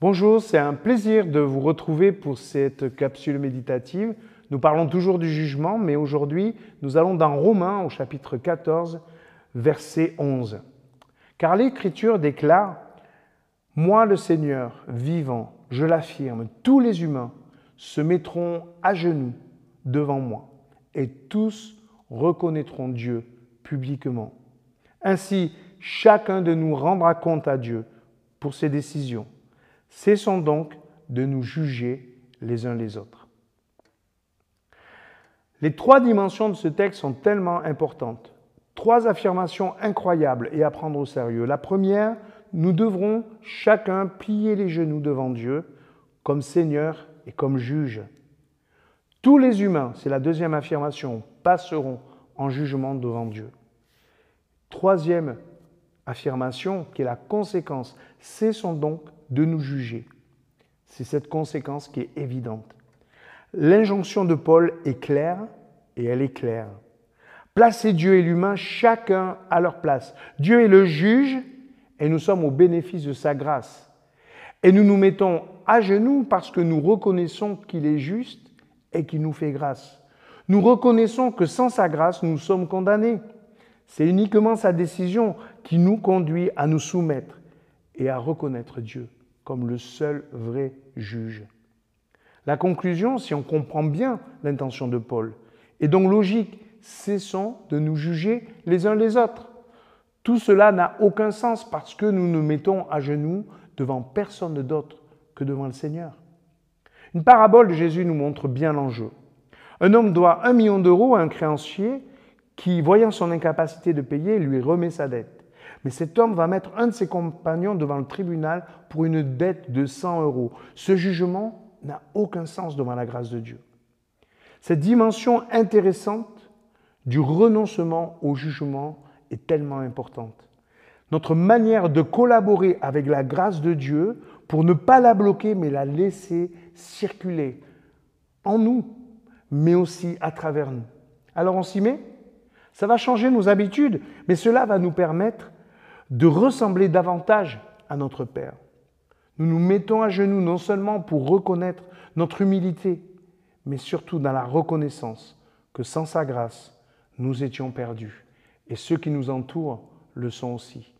Bonjour, c'est un plaisir de vous retrouver pour cette capsule méditative. Nous parlons toujours du jugement, mais aujourd'hui, nous allons dans Romains au chapitre 14, verset 11. Car l'Écriture déclare Moi, le Seigneur, vivant, je l'affirme, tous les humains se mettront à genoux devant moi, et tous reconnaîtront Dieu publiquement. Ainsi, chacun de nous rendra compte à Dieu pour ses décisions Cessons donc de nous juger les uns les autres. Les trois dimensions de ce texte sont tellement importantes. Trois affirmations incroyables et à prendre au sérieux. La première, nous devrons chacun plier les genoux devant Dieu comme Seigneur et comme juge. Tous les humains, c'est la deuxième affirmation, passeront en jugement devant Dieu. Troisième affirmation, qui est la conséquence, cessons donc de nous juger. C'est cette conséquence qui est évidente. L'injonction de Paul est claire et elle est claire. Placez Dieu et l'humain chacun à leur place. Dieu est le juge et nous sommes au bénéfice de sa grâce. Et nous nous mettons à genoux parce que nous reconnaissons qu'il est juste et qu'il nous fait grâce. Nous reconnaissons que sans sa grâce, nous sommes condamnés. C'est uniquement sa décision qui nous conduit à nous soumettre et à reconnaître Dieu comme le seul vrai juge. La conclusion, si on comprend bien l'intention de Paul, est donc logique. Cessons de nous juger les uns les autres. Tout cela n'a aucun sens parce que nous nous mettons à genoux devant personne d'autre que devant le Seigneur. Une parabole de Jésus nous montre bien l'enjeu. Un homme doit un million d'euros à un créancier qui, voyant son incapacité de payer, lui remet sa dette. Mais cet homme va mettre un de ses compagnons devant le tribunal pour une dette de 100 euros. Ce jugement n'a aucun sens devant la grâce de Dieu. Cette dimension intéressante du renoncement au jugement est tellement importante. Notre manière de collaborer avec la grâce de Dieu pour ne pas la bloquer, mais la laisser circuler en nous, mais aussi à travers nous. Alors on s'y met? Ça va changer nos habitudes, mais cela va nous permettre de ressembler davantage à notre Père. Nous nous mettons à genoux non seulement pour reconnaître notre humilité, mais surtout dans la reconnaissance que sans sa grâce, nous étions perdus. Et ceux qui nous entourent le sont aussi.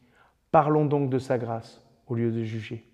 Parlons donc de sa grâce au lieu de juger.